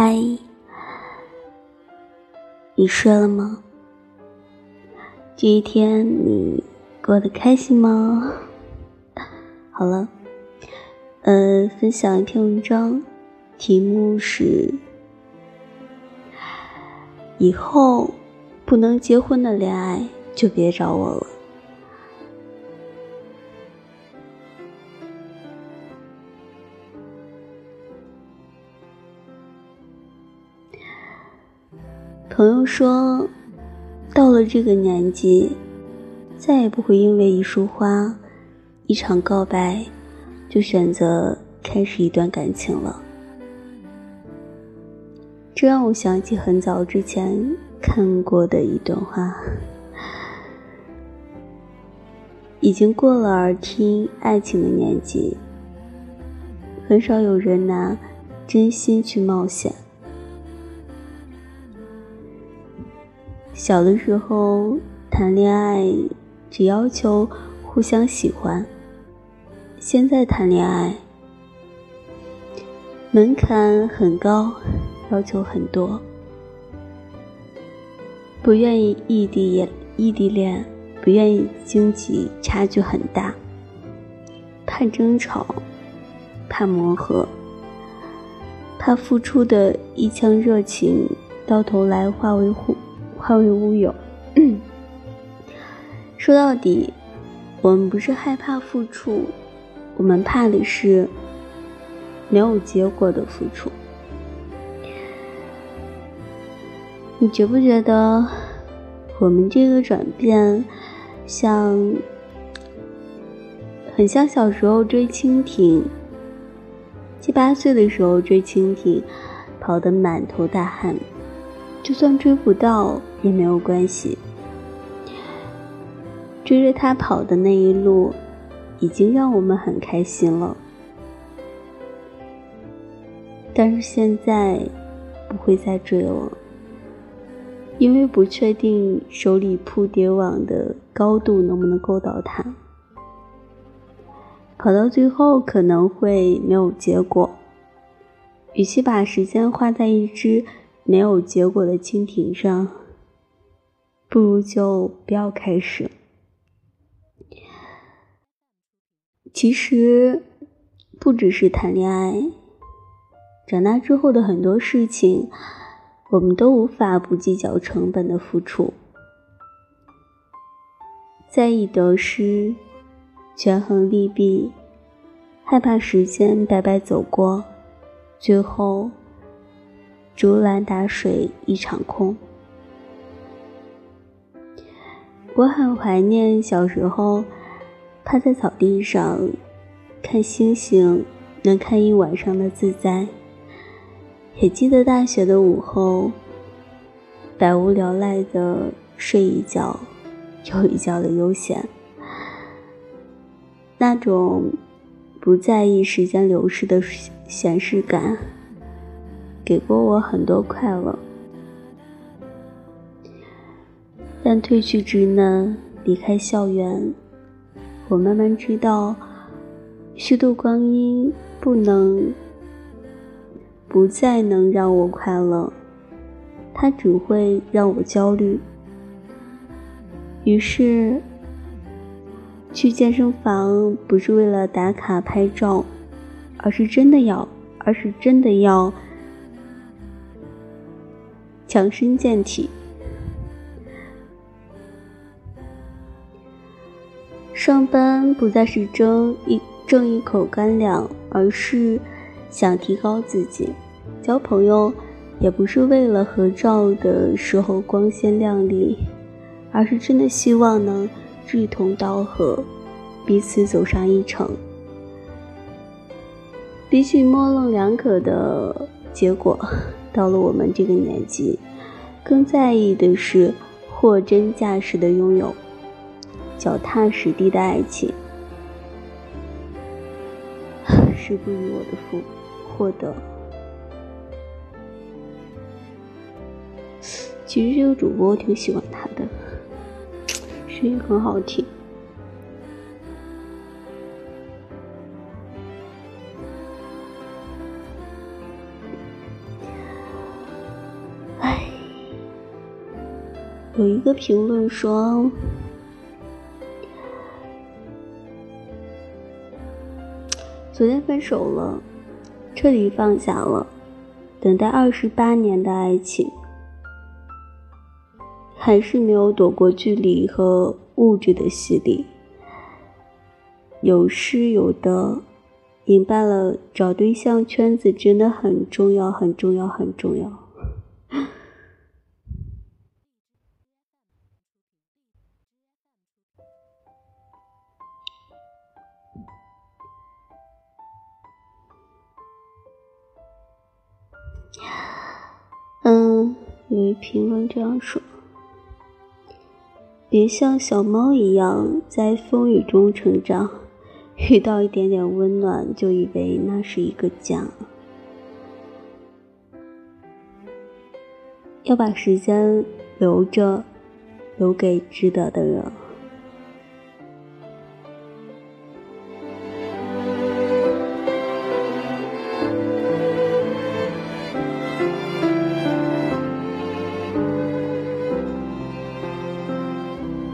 嗨，你睡了吗？这一天你过得开心吗？好了，呃，分享一篇文章，题目是：以后不能结婚的恋爱就别找我了。朋友说，到了这个年纪，再也不会因为一束花、一场告白，就选择开始一段感情了。这让我想起很早之前看过的一段话：已经过了耳听爱情的年纪，很少有人拿真心去冒险。小的时候谈恋爱只要求互相喜欢，现在谈恋爱门槛很高，要求很多，不愿意异地恋，异地恋不愿意经济差距很大，怕争吵，怕磨合，怕付出的一腔热情到头来化为糊。化为乌有。说到底，我们不是害怕付出，我们怕的是没有结果的付出。你觉不觉得我们这个转变，像很像小时候追蜻蜓？七八岁的时候追蜻蜓，跑得满头大汗。就算追不到也没有关系，追着他跑的那一路，已经让我们很开心了。但是现在不会再追了，因为不确定手里铺叠网的高度能不能够到他，跑到最后可能会没有结果。与其把时间花在一只。没有结果的蜻蜓上，不如就不要开始。其实，不只是谈恋爱，长大之后的很多事情，我们都无法不计较成本的付出，在意得失，权衡利弊，害怕时间白白走过，最后。竹篮打水一场空。我很怀念小时候趴在草地上看星星，能看一晚上的自在。也记得大学的午后，百无聊赖的睡一觉又一觉的悠闲，那种不在意时间流逝的闲适感。给过我很多快乐，但褪去稚嫩，离开校园，我慢慢知道，虚度光阴不能，不再能让我快乐，它只会让我焦虑。于是，去健身房不是为了打卡拍照，而是真的要，而是真的要。强身健体，上班不再是争一挣一口干粮，而是想提高自己；交朋友也不是为了合照的时候光鲜亮丽，而是真的希望能志同道合，彼此走上一程。比起模棱两可的结果。到了我们这个年纪，更在意的是货真价实的拥有，脚踏实地的爱情。是不与我的福获得。其实这个主播我挺喜欢他的，声音很好听。有一个评论说：“昨天分手了，彻底放下了，等待二十八年的爱情，还是没有躲过距离和物质的洗礼，有失有得，明白了找对象圈子真的很重要，很重要，很重要。”有一评论这样说：“别像小猫一样在风雨中成长，遇到一点点温暖就以为那是一个家。要把时间留着，留给值得的人。”